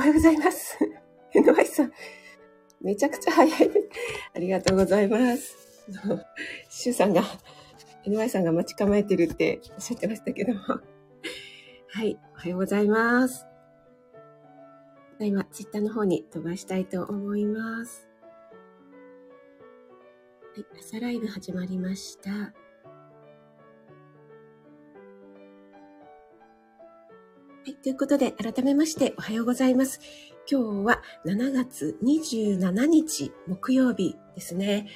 おはようございます。NY さん、めちゃくちゃ早いです。ありがとうございます。シュさんが、NY さんが待ち構えてるっておっしゃってましたけども。はい、おはようございます。今、ツイッターの方に飛ばしたいと思います。はい、朝ライブ始まりました。はい、ということで、改めましておはようございます。今日は7月27日木曜日ですね。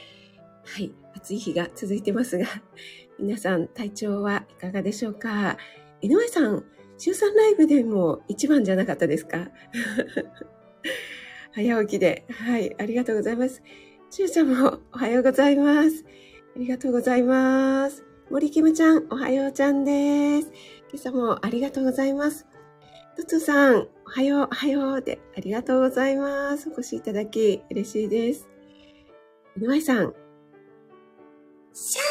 はい、暑い日が続いてますが、皆さん体調はいかがでしょうか？井上さん、週3ライブでも一番じゃなかったですか？早起きで。はい、ありがとうございます。しゅうちゃんもおはようございます。ありがとうございます。森キムちゃん、おはようちゃんです。今朝もありがとうございます。トツさん、おはよう、おはようで、ありがとうございます。お越しいただき、嬉しいです。井上さん、シャー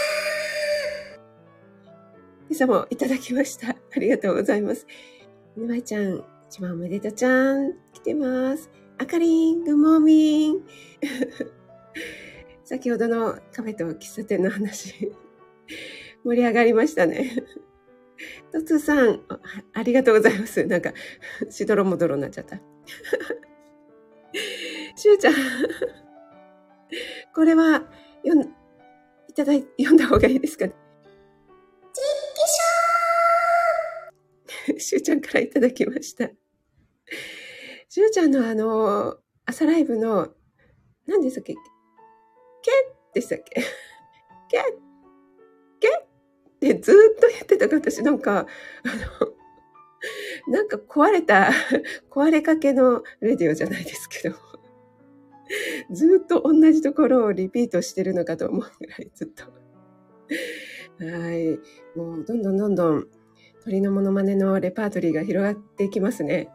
今朝もいただきました。ありがとうございます。ぬまいちゃん、一番おめでとうちゃん、来てます。あかりん、グモーミン。先ほどのカフェと喫茶店の話、盛り上がりましたね。トツさんあ、ありがとうございます。なんか、しどろもどろになっちゃった。しゅうちゃん、これは、読ん、いただい、読んだ方がいいですかね？しゅうちゃんからいただきました。しゅうちゃんのあの、朝ライブの、何でしたっけ？ケッでしたっけ？ケッケッってずっと言ってたから私なんか、あの、なんか壊れた、壊れかけのレディオじゃないですけど、ずっと同じところをリピートしてるのかと思うぐらいずっと。はい。もうどんどんどんどん鳥のモノマネのレパートリーが広がっていきますね。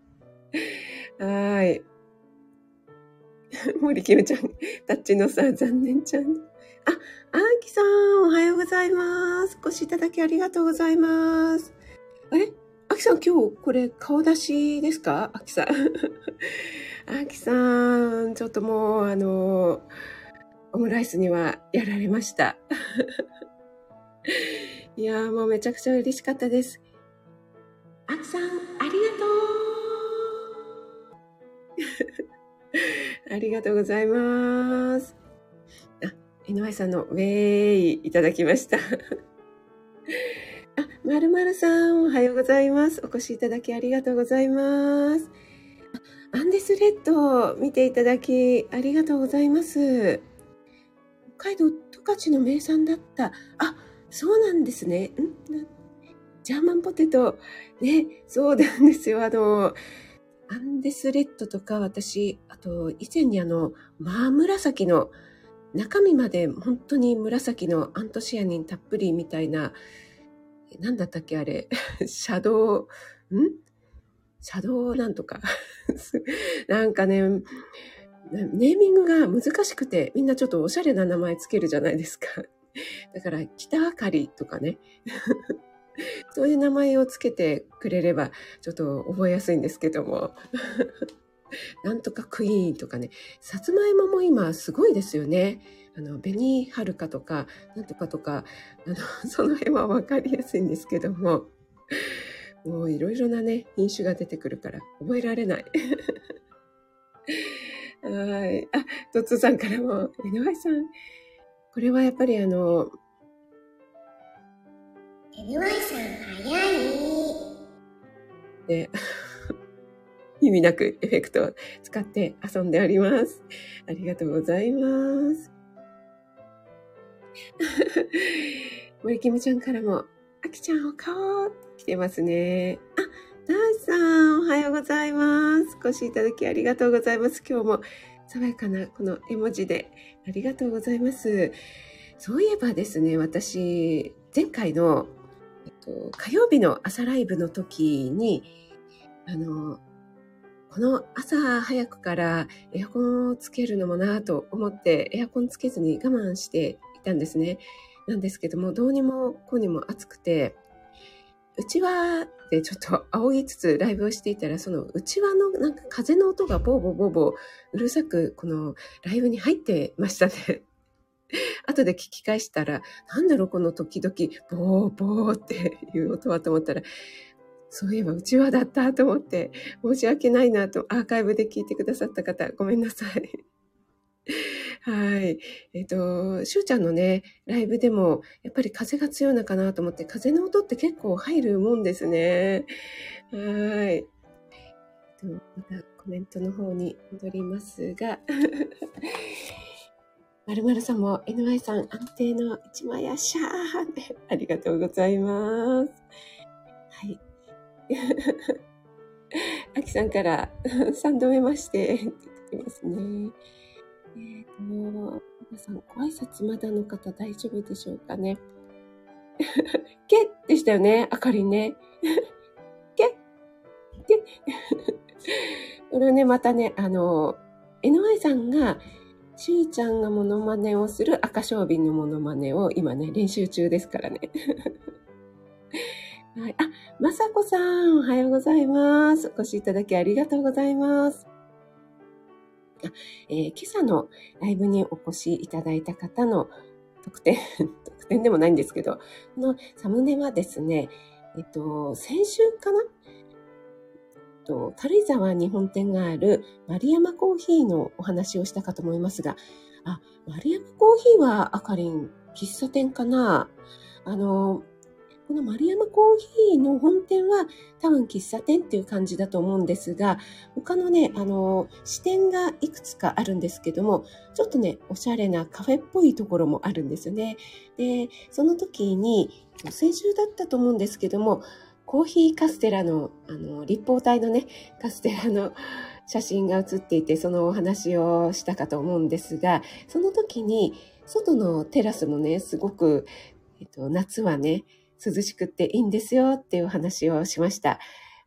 はい。森キムちゃん、タッチのさ、残念ちゃん。あ、アーキさん、おはようございます。お越しいただきありがとうございます。あれアキさん、今日これ顔出しですか？アキさん。アキさん、ちょっともう、あの、オムライスにはやられました。いやーもうめちゃくちゃ嬉しかったです。あきさん、ありがとう ありがとうございます。井上さんのウェーイいただきました。あ、まるまるさん、おはようございます。お越しいただきありがとうございます。アンデスレッド見ていただきありがとうございます。北海道十勝の名産だった。あ、そうなんですね。ん？ジャーマンポテト。ね、そうなんですよ。あの、アンデスレッドとか私、あと以前にあの、真紫の中身まで本当に紫のアントシアニンたっぷりみたいな、なんだったっけあれ、シャドウ、ん？シャドウなんとか。なんかね、ネーミングが難しくて、みんなちょっとおしゃれな名前つけるじゃないですか。だから、北あかりとかね。そういう名前をつけてくれれば、ちょっと覚えやすいんですけども。なんとかクイーンとかね。さつまいもも今すごいですよね。あの、紅はるかとか、なんとかとか、あの、その辺はわかりやすいんですけども。もういろいろなね、品種が出てくるから覚えられない。はい。あ、トッツーさんからも、井上さん、これはやっぱりあの、NY さん早い。で、意味なくエフェクトを使って遊んでおります。ありがとうございます。森キムちゃんからも、あきちゃんお顔来てますね。あ、ダーさん、おはようございます。お越しいただきありがとうございます。今日も爽やかなこの絵文字でありがとうございます。そういえばですね、私、前回の、えっと、火曜日の朝ライブの時に、あの、この朝早くからエアコンをつけるのもなぁと思ってエアコンつけずに我慢していたんですね。なんですけども、どうにもこうにも暑くて、うちわでちょっと仰ぎつつライブをしていたら、そのうちわのなんか風の音がボーボーボーボーうるさくこのライブに入ってましたね。後で聞き返したら、なんだろうこの時々、ボーボーっていう音はと思ったら、そういえばうちわだったと思って、申し訳ないなとアーカイブで聞いてくださった方、ごめんなさい。はい。えっ、と、しゅうちゃんのね、ライブでも、やっぱり風が強いのかなと思って、風の音って結構入るもんですね。はい。またコメントの方に戻りますが、まるまるさんも NY さん安定の一枚やしゃーありがとうございます。あきさんから 3度目ましてって言ってますね。えっ、ー、と、皆さん、ご挨拶まだの方大丈夫でしょうかね？けでしたよね、あかりね。けけこれをね、またね、あの、NY さんが、しゅうちゃんがモノマネをする赤小瓶のモノマネを今ね、練習中ですからね。はい。あ、まさこさん、おはようございます。お越しいただきありがとうございます。あえー、今朝のライブにお越しいただいた方の特典、特典でもないんですけど、このサムネはですね、えっと、先週かな？と、軽井沢に本店がある丸山コーヒーのお話をしたかと思いますが、あ、丸山コーヒーはあかりん喫茶店かな？あの、この丸山コーヒーの本店は多分喫茶店っていう感じだと思うんですが、他のね、あの、支店がいくつかあるんですけども、ちょっとね、おしゃれなカフェっぽいところもあるんですよね。で、その時に、先週だったと思うんですけども、コーヒーカステラの、あの、立方体のね、カステラの 写真が写っていて、そのお話をしたかと思うんですが、その時に、外のテラスもね、すごく、えっと、夏はね、涼しくていいんですよっていう話をしました。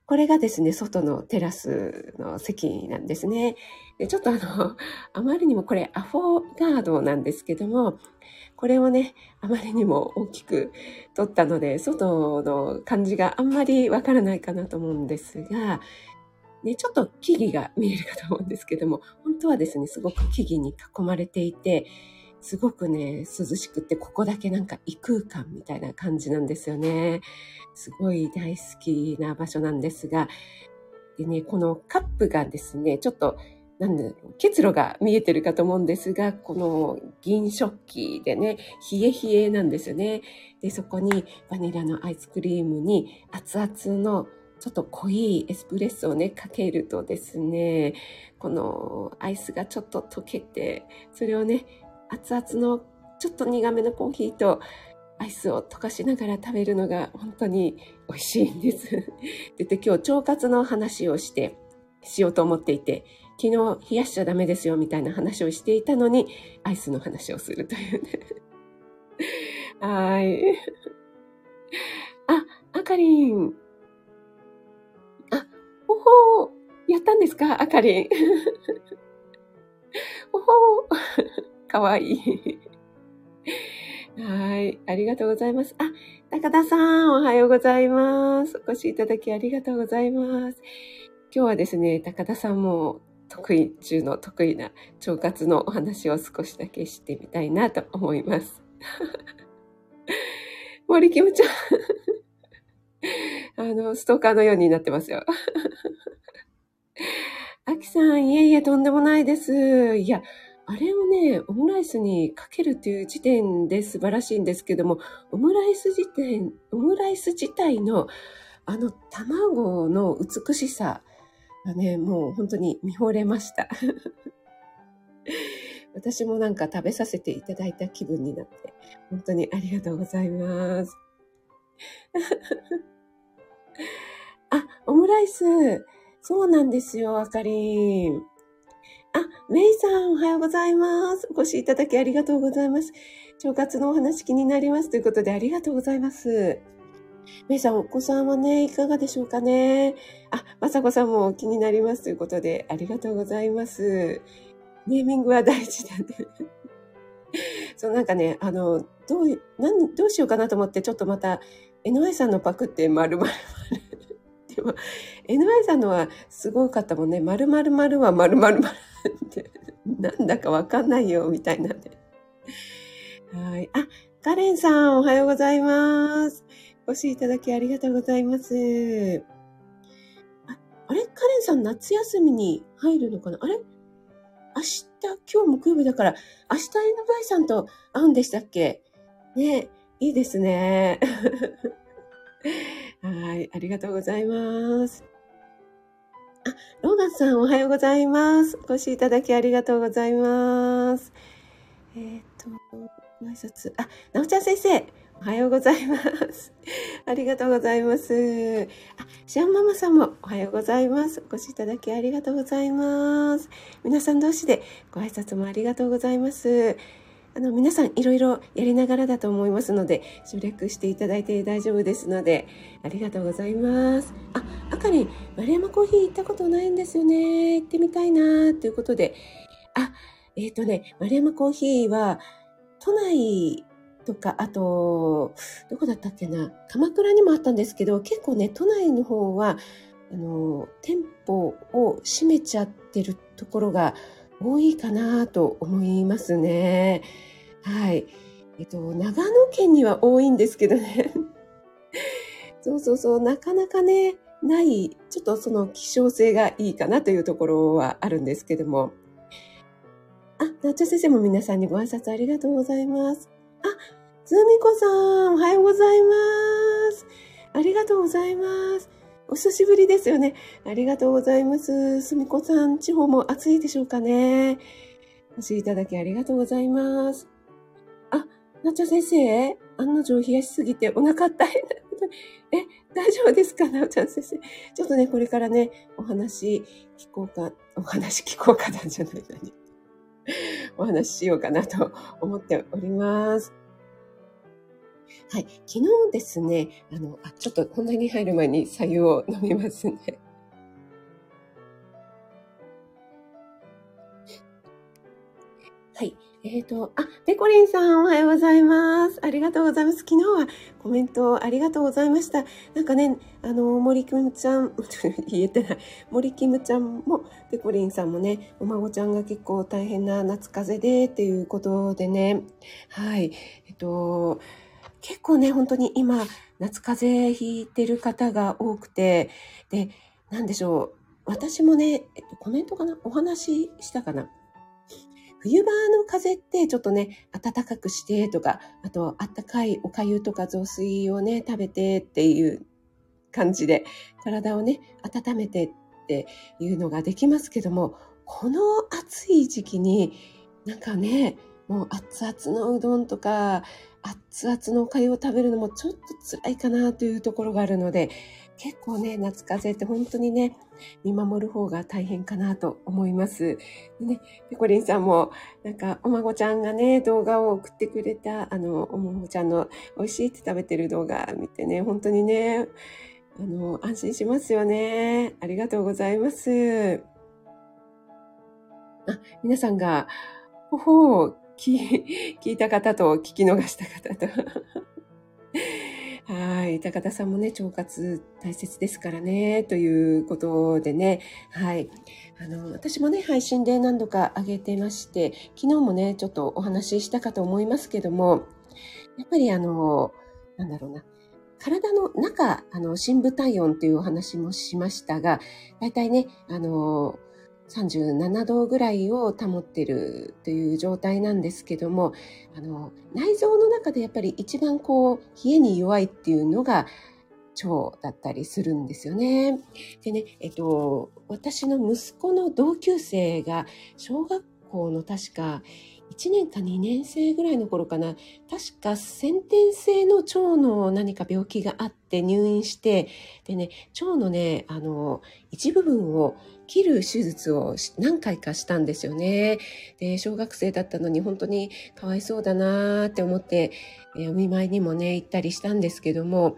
これがですね、外のテラスの席なんですね。でちょっとあの、あまりにもこれアフォガードなんですけども、これをね、あまりにも大きく取ったので、外の感じがあんまりわからないかなと思うんですが、ね、ちょっと木々が見えるかと思うんですけども、本当はですね、すごく木々に囲まれていて、すごくね、涼しくって、ここだけなんか異空間みたいな感じなんですよね。すごい大好きな場所なんですが、でね、このカップがですね、ちょっと、なんだろう、結露が見えてるかと思うんですが、この銀食器でね、冷え冷えなんですよね。で、そこにバニラのアイスクリームに熱々のちょっと濃いエスプレッソをね、かけるとですね、このアイスがちょっと溶けて、それをね、熱々のちょっと苦めのコーヒーとアイスを溶かしながら食べるのが本当に美味しいんです。でで今日腸活の話をして、しようと思っていて、昨日冷やしちゃダメですよみたいな話をしていたのに、アイスの話をするというね。はい。あ、あかりん。あ、おほー。やったんですかあかりん。おほー。かわいい。はい。ありがとうございます。あ、高田さん、おはようございます。お越しいただきありがとうございます。今日はですね、高田さんも得意中の得意な腸活のお話を少しだけしてみたいなと思います。森キムちゃん あの、ストーカーのようになってますよ。あきさん、いえいえ、とんでもないです。いや、あれをね、オムライスにかけるという時点で素晴らしいんですけども、オムライス自体、オムライス自体のあの卵の美しさがね、もう本当に見惚れました。私もなんか食べさせていただいた気分になって、本当にありがとうございます。あ、オムライス。そうなんですよ、あかりん。あ、メイさん、おはようございます。お越しいただきありがとうございます。腸活のお話気になりますということでありがとうございます。メイさん、お子さんはね、いかがでしょうかね。あ、まさこさんも気になりますということでありがとうございます。ネーミングは大事だね。そう、なんかね、あの、どう、何、どうしようかなと思って、ちょっとまた NY さんのパクって丸々でも、NY さんのはすごかったもんね。丸々丸は丸々丸、なんだかわかんないよ、みたいなんで。はい。あ、カレンさん、おはようございます。お越しいただきありがとうございます。あ、あれ？カレンさん、夏休みに入るのかな？あれ？明日、今日木曜日だから、明日 NY さんと会うんでしたっけ？ねいいですね。はい、ありがとうございます。ローガンさんおはようございます。お越しいただきありがとうございます。えっ、と、挨拶。あ、なおちゃん先生、おはようございます。ありがとうございます。あ、シアンママさんもおはようございます。お越しいただきありがとうございます。皆さん同士でご挨拶もありがとうございます。あの、皆さんいろいろやりながらだと思いますので、省略していただいて大丈夫ですので、ありがとうございます。あ、あかり、丸山コーヒー行ったことないんですよね。行ってみたいなということで、あ、えっ、ー、とね、丸山コーヒーは、都内とか、あと、どこだったっけな、鎌倉にもあったんですけど、結構ね、都内の方は、あの、店舗を閉めちゃってるところが多いかなと思いますね。はい。えっと、長野県には多いんですけどね。そうそうそう、なかなかね、ない、ちょっとその希少性がいいかなというところはあるんですけども。あ、なっちゃ先生も皆さんにご挨拶ありがとうございます。あ、ずみこさん、おはようございます。ありがとうございます。お久しぶりですよね。ありがとうございます。すみこさん、地方も暑いでしょうかね。お越しいただきありがとうございます。あ、なっちゃ先生、案の定冷やしすぎてお腹大変なことえ、大丈夫ですかなおちゃん先生。ちょっとね、これからね、お話聞こうか、お話聞こうかなんじゃないのに。お話ししようかなと思っております。はい。昨日ですね、あの、あ、ちょっと本題に入る前に左右を飲みますね。はい。えっ、ー、と、あ、ペコリンさんおはようございます。ありがとうございます。昨日はコメントありがとうございました。なんかね、あの、森キムちゃん、言えてない。森キムちゃんも、ペコリンさんもね、お孫ちゃんが結構大変な夏風邪でっていうことでね、はい。えっと、結構ね、本当に今、夏風邪ひいてる方が多くて、で、なんでしょう。私もね、えっと、コメントかなお話ししたかな冬場の風邪ってちょっとね、暖かくしてとか、あと、あったかいお粥とか雑炊をね、食べてっていう感じで、体をね、温めてっていうのができますけども、この暑い時期に、なんかね、もう熱々のうどんとか、熱々のお粥を食べるのもちょっと辛いかなというところがあるので、結構ね、夏風邪って本当にね、見守る方が大変かなと思います。でね、ペコリンさんも、なんか、お孫ちゃんがね、動画を送ってくれた、あの、お孫ちゃんの美味しいって食べてる動画見てね、本当にね、あの、安心しますよね。ありがとうございます。あ、皆さんが、ほほう、聞いた方と聞き逃した方と はい。高田さんもね、腸活大切ですからね、ということでね。はい。あの、私もね、配信で何度か上げてまして、昨日もね、ちょっとお話ししたかと思いますけども、やっぱりあの、なんだろうな。体の中、あの、深部体温というお話もしましたが、大体ね、あの、37度ぐらいを保ってるという状態なんですけども、あの、内臓の中でやっぱり一番こう、冷えに弱いっていうのが腸だったりするんですよね。でね、えっと、私の息子の同級生が小学校の確か1年か2年生ぐらいの頃かな、確か先天性の腸の何か病気があって、って入院して、でね、腸のね、あの、一部分を切る手術を何回かしたんですよね。で、小学生だったのに本当にかわいそうだなーって思って、えーお見舞いにもね、行ったりしたんですけども、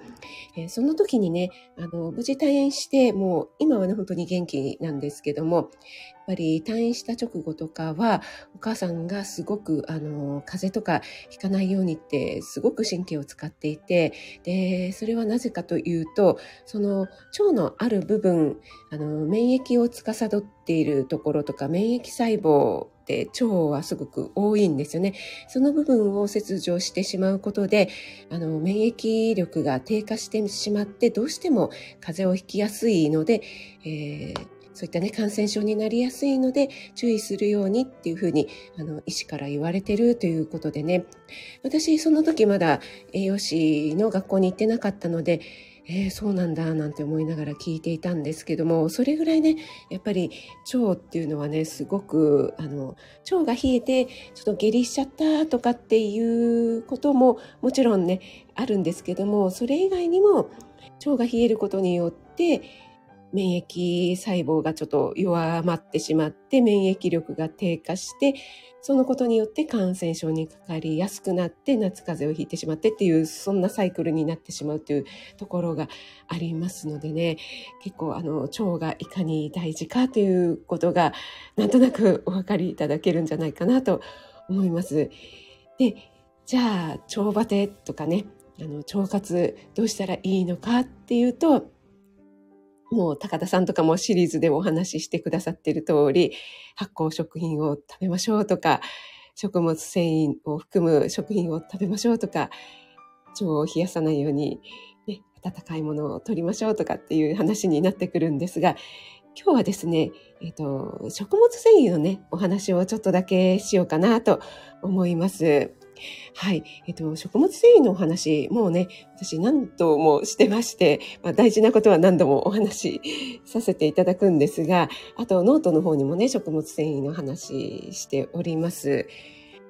えーその時にね、あの、無事退院して、もう今はね、本当に元気なんですけども、やっぱり退院した直後とかは、お母さんがすごく、あの、風邪とかひかないようにって、すごく神経を使っていて、で、それはなぜかというと、その腸のある部分、あの、免疫を司っているところとか、免疫細胞って腸はすごく多いんですよね。その部分を切除してしまうことで、あの、免疫力が低下してしまって、どうしても風邪をひきやすいので、えーそういったね、感染症になりやすいので、注意するようにっていうふうに、あの、医師から言われてるということでね、私、その時まだ栄養士の学校に行ってなかったので、えーそうなんだなんて思いながら聞いていたんですけどもそれぐらいねやっぱり腸っていうのはねすごくあの腸が冷えてちょっと下痢しちゃったとかっていうことももちろんねあるんですけどもそれ以外にも腸が冷えることによって免疫細胞がちょっと弱まってしまって免疫力が低下してそのことによって感染症にかかりやすくなって夏風邪をひいてしまってっていうそんなサイクルになってしまうというところがありますのでね結構あの腸がいかに大事かということがなんとなくお分かりいただけるんじゃないかなと思います。でじゃあ腸バテとかねあの腸活どうしたらいいのかっていうともう高田さんとかもシリーズでお話ししてくださっている通り、発酵食品を食べましょうとか、食物繊維を含む食品を食べましょうとか、腸を冷やさないように、ね、温かいものを取りましょうとかっていう話になってくるんですが、今日はですね、えっ、と、食物繊維のね、お話をちょっとだけしようかなと思います。はい。えっと、食物繊維のお話、もうね、私何度もしてまして、まあ、大事なことは何度もお話しさせていただくんですが、あとノートの方にもね、食物繊維の話しております。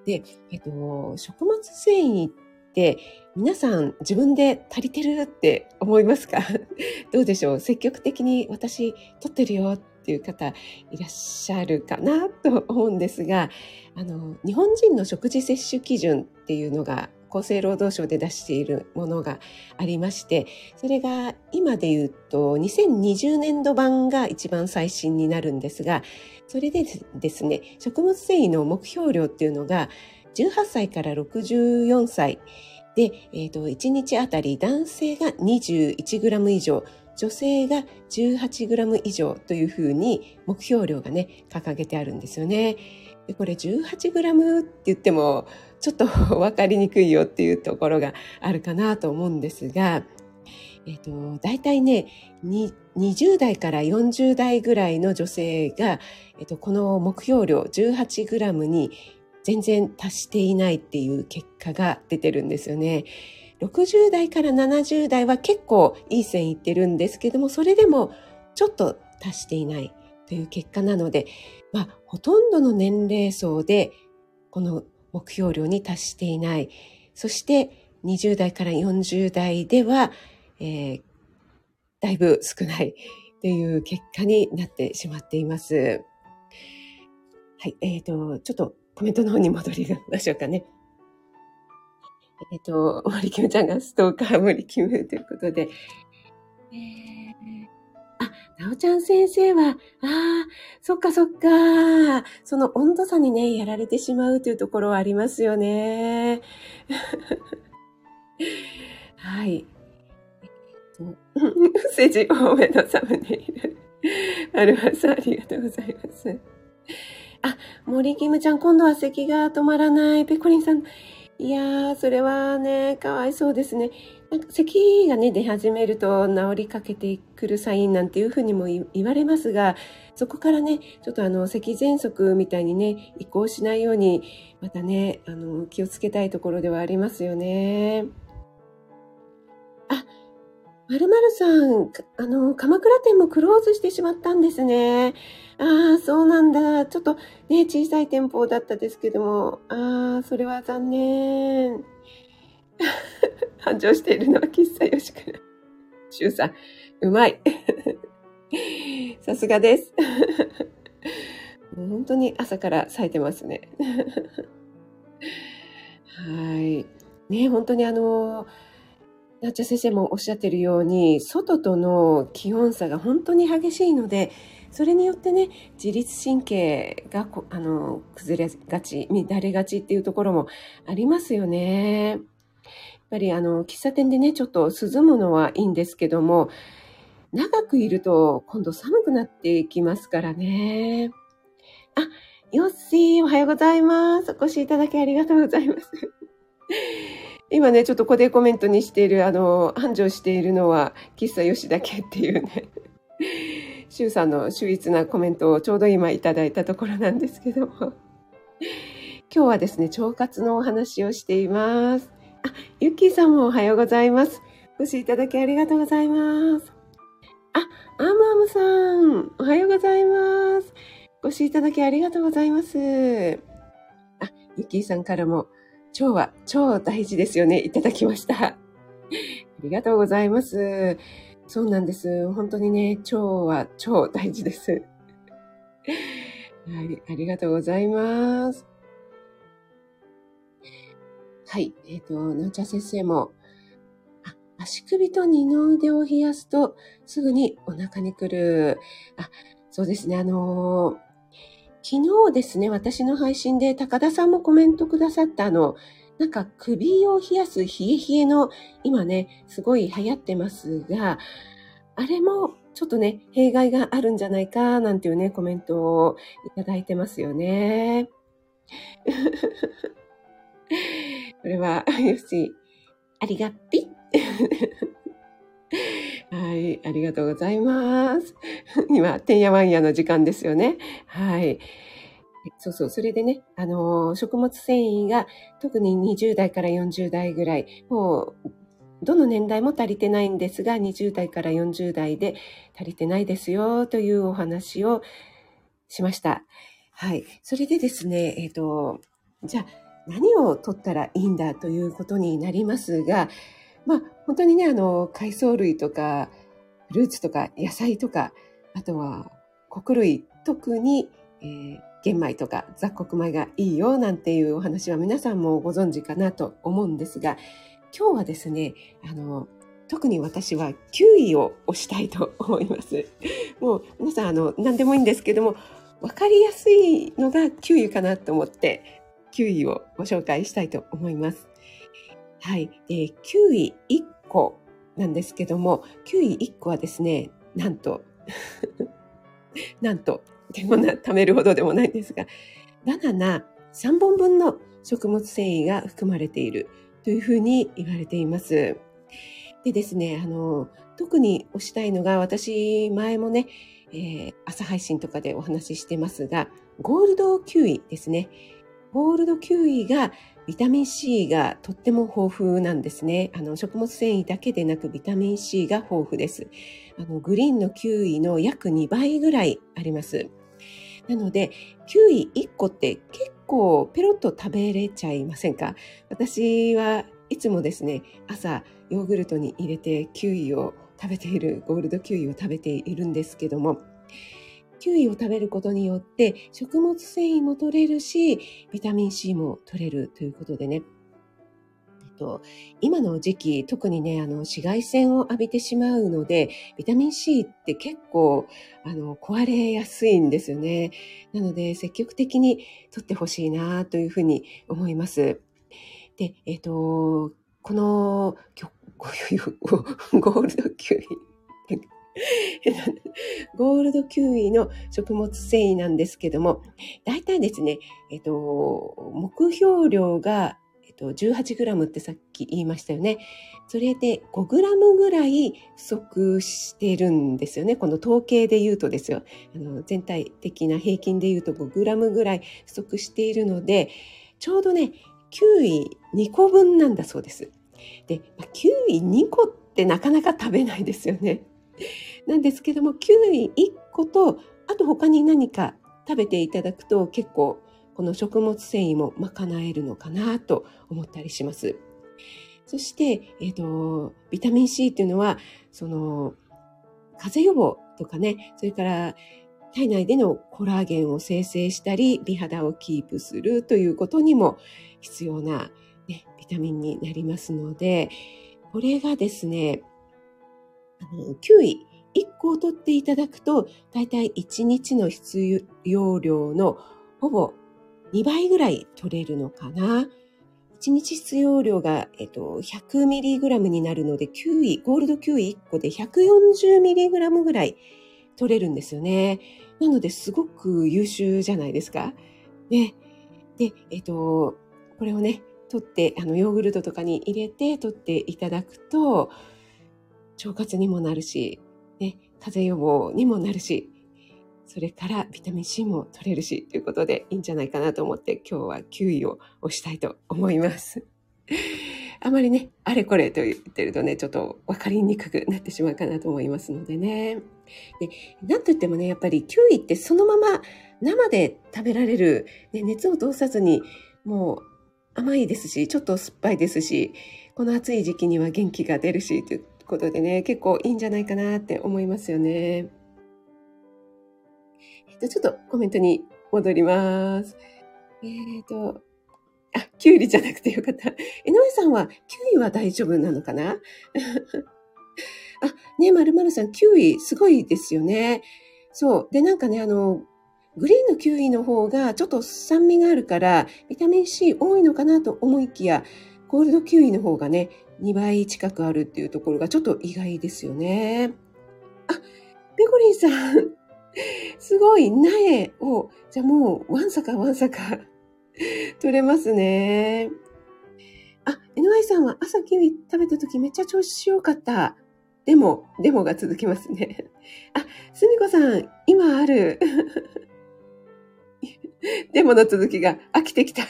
で、えっと、食物繊維って皆さん自分で足りてるって思いますか？どうでしょう？積極的に私取ってるよっていう方いらっしゃるかなと思うんですが、あの、日本人の食事摂取基準っていうのが厚生労働省で出しているものがありまして、それが今で言うと2020年度版が一番最新になるんですが、それでですね、食物繊維の目標量っていうのが18歳から64歳で、えっ、と、1日あたり男性が 21g 以上、女性が 18g 以上というふうに目標量がね、掲げてあるんですよね。でこれ 18g って言ってもちょっと 分かりにくいよっていうところがあるかなと思うんですが、えっ、と、大体ね、20代から40代ぐらいの女性が、えっ、と、この目標量 18g に全然達していないっていう結果が出てるんですよね。60代から70代は結構いい線いってるんですけども、それでもちょっと達していないという結果なので、まあ、ほとんどの年齢層でこの目標量に達していない。そして20代から40代では、えーだいぶ少ない という結果になってしまっています。はい、えっ、と、ちょっとコメントの方に戻りましょうかね。えっ、と、森キムちゃんがストーカー森キムということで、えーあ、なおちゃん先生は、ああ、そっかそっか。その温度差にね、やられてしまうというところはありますよね。はい。えっと、メッセジ多めのサムネイル。アルファさん、ありがとうございます。あ、森キムちゃん、今度は咳が止まらない。ペコリンさん、いやー、それはね、かわいそうですね。なんか咳がね、出始めると治りかけてくるサインなんていうふうにも言われますが、そこからね、ちょっとあの、咳喘息みたいにね、移行しないように、またね、あの、気をつけたいところではありますよね。まるまるさん、あの、鎌倉店もクローズしてしまったんですね。ああ、そうなんだ。ちょっとね、小さい店舗だったですけども、ああ、それは残念。繁盛しているのは喫茶よしくら。シュウさん、うまい。さすがです。本当に朝から咲いてますね。はい。ね、本当にあの、なっちゃ先生もおっしゃってるように、外との気温差が本当に激しいので、それによってね、自律神経があの崩れがち、乱れがちっていうところもありますよね。やっぱりあの、喫茶店でね、ちょっと涼むのはいいんですけども、長くいると今度寒くなっていきますからね。あ、ヨッシー、おはようございます。お越しいただきありがとうございます。今ね、ちょっとここでコメントにしている、あの、繁盛しているのは、喫茶吉だけっていうね。シュウさんの秀逸なコメントをちょうど今いただいたところなんですけども。今日はですね、腸活のお話をしています。あ、ゆきーさんもおはようございます。お越しいただきありがとうございます。あ、アムアムさん、おはようございます。お越しいただきありがとうございます。あ、ゆきーさんからも、腸は超大事ですよね。いただきました。ありがとうございます。そうなんです。本当にね、腸は超大事です。はい、ありがとうございます。はい、えっ、ー、と、なおちゃん先生も、あ、足首と二の腕を冷やすと、すぐにお腹に来る。あ、そうですね、あのー昨日ですね、私の配信で高田さんもコメントくださったあの、なんか首を冷やす冷え冷えの、今ね、すごい流行ってますが、あれもちょっとね、弊害があるんじゃないか、なんていうね、コメントをいただいてますよね。これは、よし、ありがっぴ。はい、ありがとうございます。今、てんやわんやの時間ですよね。はい。そうそう、それでね、あのー、食物繊維が特に20代から40代ぐらい、もう、どの年代も足りてないんですが、20代から40代で足りてないですよというお話をしました。はい。それでですね、えっ、ー、と、じゃあ何を取ったらいいんだということになりますが、まあ、本当にね、あの、海藻類とか、フルーツとか野菜とか、あとは穀類、特に、えー、玄米とか雑穀米がいいよなんていうお話は皆さんもご存知かなと思うんですが、今日はですね、あの、特に私はキウイを推したいと思います。もう皆さん、あの、何でもいいんですけども、わかりやすいのがキウイかなと思って、キウイをご紹介したいと思います。はい。で、キウイ1個なんですけども、キウイ1個はですね、なんと なんと、でもな、貯めるほどでもないんですが、バナナ3本分の食物繊維が含まれているというふうに言われています。でですね、あの、特に推したいのが、私、前もね、えー、朝配信とかでお話ししてますが、ゴールドキウイですね。ゴールドキウイがビタミン C がとっても豊富なんですね。あの食物繊維だけでなくビタミン C が豊富です。あのグリーンのキウイの約2倍ぐらいあります。なので、キウイ1個って結構ペロッと食べれちゃいませんか？私はいつもですね、朝ヨーグルトに入れてキウイを食べている、ゴールドキウイを食べているんですけども、キウイを食べることによって食物繊維も取れるし、ビタミン C も取れるということでね。今の時期、特にね、あの、紫外線を浴びてしまうので、ビタミン C って結構、あの、壊れやすいんですよね。なので、積極的に取ってほしいなというふうに思います。で、えっ、ー、と、この、ゴールドキウイ。ゴールドキウイの食物繊維なんですけども、大体ですね、えっと、目標量が、えっと、18g ってさっき言いましたよね。それで 5g ぐらい不足してるんですよね。この統計で言うとですよ。あの全体的な平均で言うと 5g ぐらい不足しているので、ちょうどね、キウイ2個分なんだそうです。で、キウイ2個ってなかなか食べないですよね。なんですけども、キウイ1個と、あと他に何か食べていただくと結構この食物繊維も賄えるのかなと思ったりします。そして、えっ、と、ビタミン C っていうのは、その、風邪予防とかね、それから体内でのコラーゲンを生成したり、美肌をキープするということにも必要な、ね、ビタミンになりますので、これがですね、あの、9位、1個を取っていただくと、だいたい1日の必要量のほぼ2倍ぐらい取れるのかな。1日必要量が、えっと、100mg になるので、9位、ゴールド9位1個で 140mg ぐらい取れるんですよね。なので、すごく優秀じゃないですか。ね。で、えっと、これをね、取って、あの、ヨーグルトとかに入れて取っていただくと、腸活にもなるし、ね、風邪予防にもなるし、それからビタミン C も取れるし、ということでいいんじゃないかなと思って今日は9位を押したいと思います。あまりね、あれこれと言ってるとね、ちょっと分かりにくくなってしまうかなと思いますのでね。で、なんと言ってもね、やっぱりキウイってそのまま生で食べられる、ね、熱を通さずに、もう甘いですし、ちょっと酸っぱいですし、この暑い時期には元気が出るし、ということでね、結構いいんじゃないかなって思いますよね。じゃあちょっとコメントに戻ります。えっ、ー、と、あ、キュウリじゃなくてよかった。井上さんは、キュウイは大丈夫なのかな？あ、ねまるまるさん、キュウイすごいですよね。そう。で、なんかね、あの、グリーンのキウイの方がちょっと酸味があるから、ビタミン C 多いのかなと思いきや、ゴールドキウイの方がね、2倍近くあるっていうところがちょっと意外ですよね。あ、ペコリンさん、すごい苗を、じゃあもう、わんさかわんさか取れますね。あ、NY さんは朝キウイ食べた時めっちゃ調子良かった。でも、でもが続きますね。あ、すみこさん、今ある。でもの続きが飽きてきた。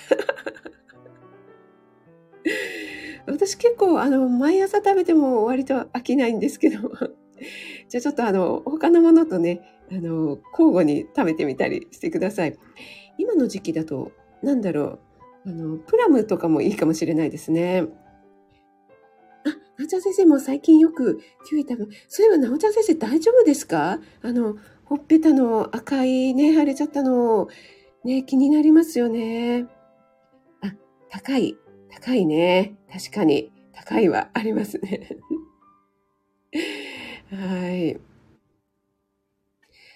私結構、あの、毎朝食べても割と飽きないんですけど、じゃあちょっとあの、他のものとね、あの、交互に食べてみたりしてください。今の時期だと、なんだろう、あの、プラムとかもいいかもしれないですね。あ、なおちゃん先生も最近よくキウイ食べ、そういえばなおちゃん先生大丈夫ですか？あの、ほっぺたの赤いね、腫れちゃったの、ね、気になりますよね。あ、高い、高いね。確かに、高いはありますね。はい。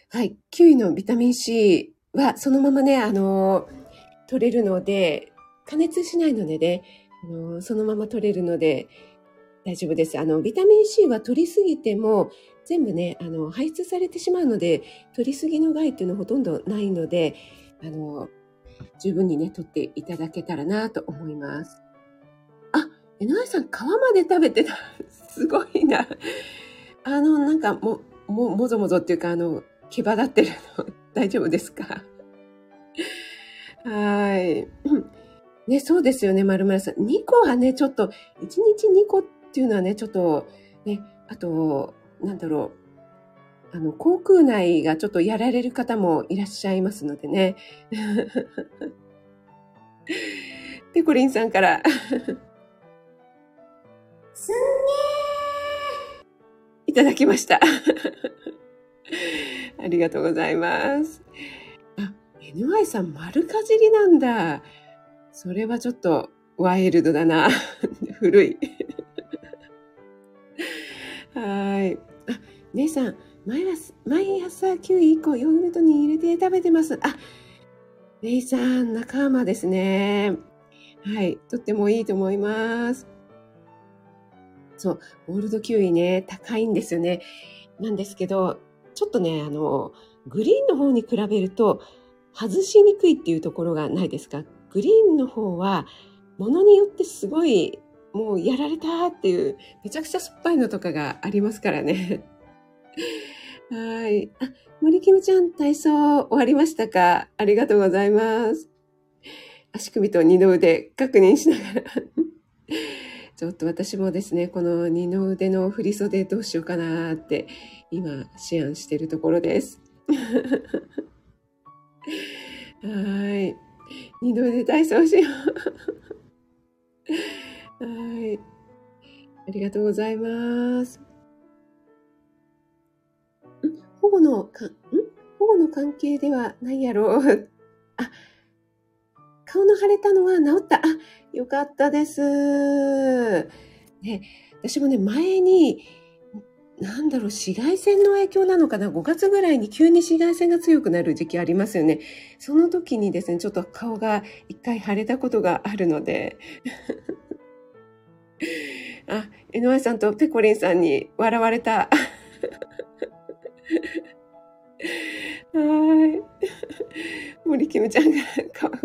はい。キウイのビタミン C はそのままね、あの、取れるので、加熱しないのでね、あのそのまま取れるので大丈夫です。あの、ビタミン C は取りすぎても全部ね、あの、排出されてしまうので、取りすぎの害っていうのはほとんどないので、あの、十分にね、取っていただけたらなと思います。あ、江上さん、皮まで食べてた？すごいな。あの、なんかも、も、もぞもぞっていうか、あの、毛羽立ってるの、大丈夫ですか？はい。ね、そうですよね、まるまるさん。2個はね、ちょっと、1日2個っていうのはね、ちょっと、ね、あと、なんだろう。あの、口腔内がちょっとやられる方もいらっしゃいますのでね。ペコリンさんから。すんいただきました。ありがとうございます。あ、NY さん丸かじりなんだ。それはちょっとワイルドだな。古い。はい。あ、姉さん、毎朝、毎朝キウイ1個ヨーグルトに入れて食べてます。あ、レイさん、仲間ですね。はい。とってもいいと思います。そう、ゴールドキウイね、高いんですよね。なんですけど、ちょっとね、あの、グリーンの方に比べると、外しにくいっていうところがないですか？グリーンの方は、ものによってすごい、もうやられたっていう、めちゃくちゃ酸っぱいのとかがありますからね。はい。あ、森キムちゃん、体操終わりましたか？ありがとうございます。足首と二の腕確認しながら。ちょっと私もですね、この二の腕の振り袖どうしようかなって今思案しているところです。はい。二の腕体操しよう。はい。ありがとうございます。ん？保護のか、ん？保護の関係ではないやろう。あ、顔の腫れたのは治った。あ、よかったです。ね、私もね、前に、なんだろう、紫外線の影響なのかな ?5 月ぐらいに急に紫外線が強くなる時期ありますよね。その時にですね、ちょっと顔が一回腫れたことがあるので。あ、井上さんとペコリンさんに笑われた。はい。森キムちゃんが顔と。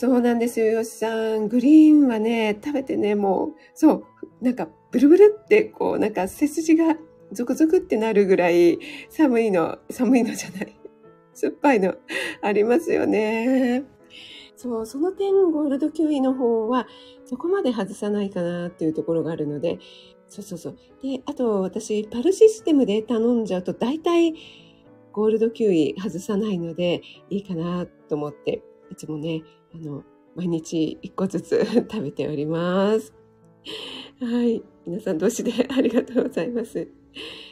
そうなんですよ、よしさん。グリーンはね、食べてね、もう、そう、なんか、ブルブルって、こう、なんか、背筋がゾクゾクってなるぐらい、寒いの、寒いのじゃない。酸っぱいの、ありますよね。そう、その点、ゴールドキウイの方は、そこまで外さないかなっていうところがあるので、そうそうそう。で、あと、私、パルシステムで頼んじゃうと、大体、ゴールドキウイ外さないので、いいかなと思って、いつもね、あの、毎日一個ずつ 食べております。はい。皆さん同士で ありがとうございます。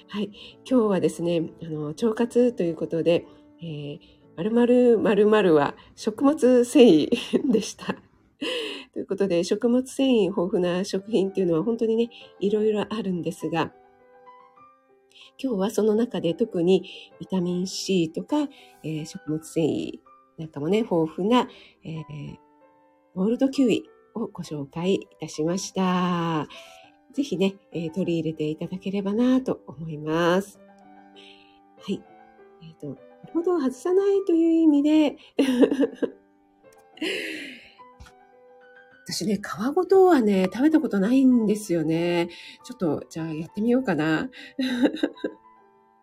はい。今日はですね、あの、腸活ということで、えー、〇〇〇〇は食物繊維でした。ということで、食物繊維豊富な食品っていうのは本当にね、いろいろあるんですが、今日はその中で特にビタミン C とか、えー食物繊維なんかもね、豊富な、えーゴールドキウイをご紹介いたしました。ぜひね、えー取り入れていただければなと思います。はい。えっ、と、労働を外さないという意味で、私ね、皮ごとはね、食べたことないんですよね。ちょっと、じゃあやってみようかな。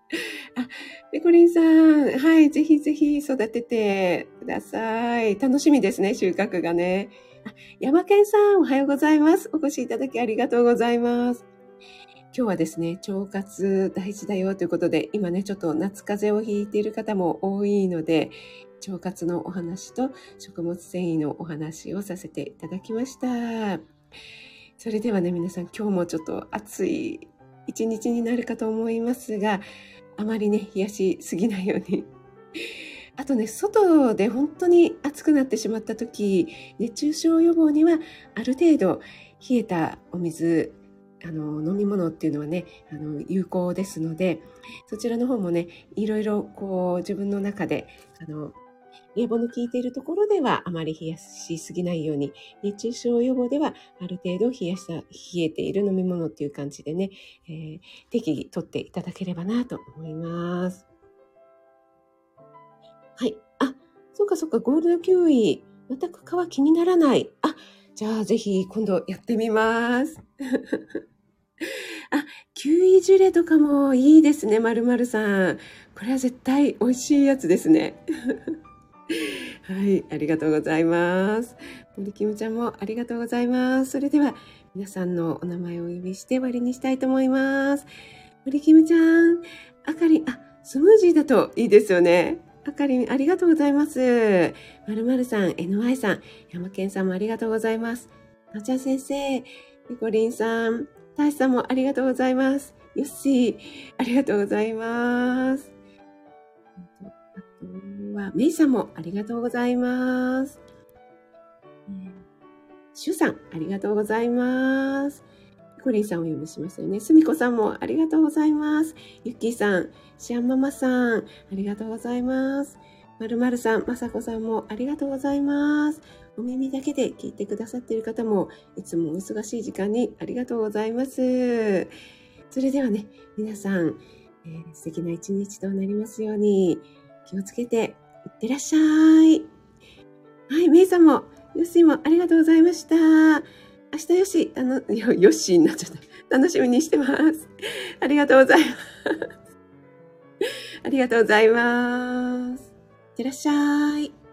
あ、ペコリンさん、はい、ぜひぜひ育ててください。楽しみですね、収穫がね。あ、山健さん、おはようございます。お越しいただきありがとうございます。今日はですね、腸活大事だよということで、今ね、ちょっと夏風邪をひいている方も多いので、腸活のお話と食物繊維のお話をさせていただきました。それではね、皆さん今日もちょっと暑い一日になるかと思いますが、あまりね、冷やしすぎないように。あとね、外で本当に暑くなってしまった時、熱中症予防にはある程度冷えたお水、あの、飲み物っていうのはね、あの、有効ですので、そちらの方もね、いろいろこう自分の中で、あの、冷房の効いているところではあまり冷やしすぎないように、熱中症予防ではある程度冷やした、冷えている飲み物っていう感じでね、えー適宜取っていただければなと思います。はい。あ、そうかそうか、ゴールドキウイ。全く皮気にならない。あ、じゃあぜひ今度やってみます。あ、キウイジュレとかもいいですね、まるまるさん。これは絶対美味しいやつですね。はい、ありがとうございます。森キムちゃんもありがとうございます。それでは、皆さんのお名前をお呼びして終わりにしたいと思います。森キムちゃん、あかりん、あ、スムージーだといいですよね。あかり、ありがとうございます。まるまるさん、NY さん、山健さんもありがとうございます。なちゃ先生、ニコリンさん、たしさんもありがとうございます。よっしー、ありがとうございます。は、メイさんもありがとうございます。えーシュさん、ありがとうございます。コリンさんをお呼びしましたよね。すみこさんもありがとうございます。ゆっきーさん、シアンママさん、ありがとうございます。まるまるさん、まさこさんもありがとうございます。お耳だけで聞いてくださっている方も、いつもお忙しい時間にありがとうございます。それではね、皆さん、えー素敵な一日となりますように、気をつけてってらっしゃい。はい、メイさんも、ヨッシーもありがとうございました。明日ヨッシー、あの、よヨッシーになっちゃった。楽しみにしてます。ありがとうございます。ありがとうございます。いってらっしゃい。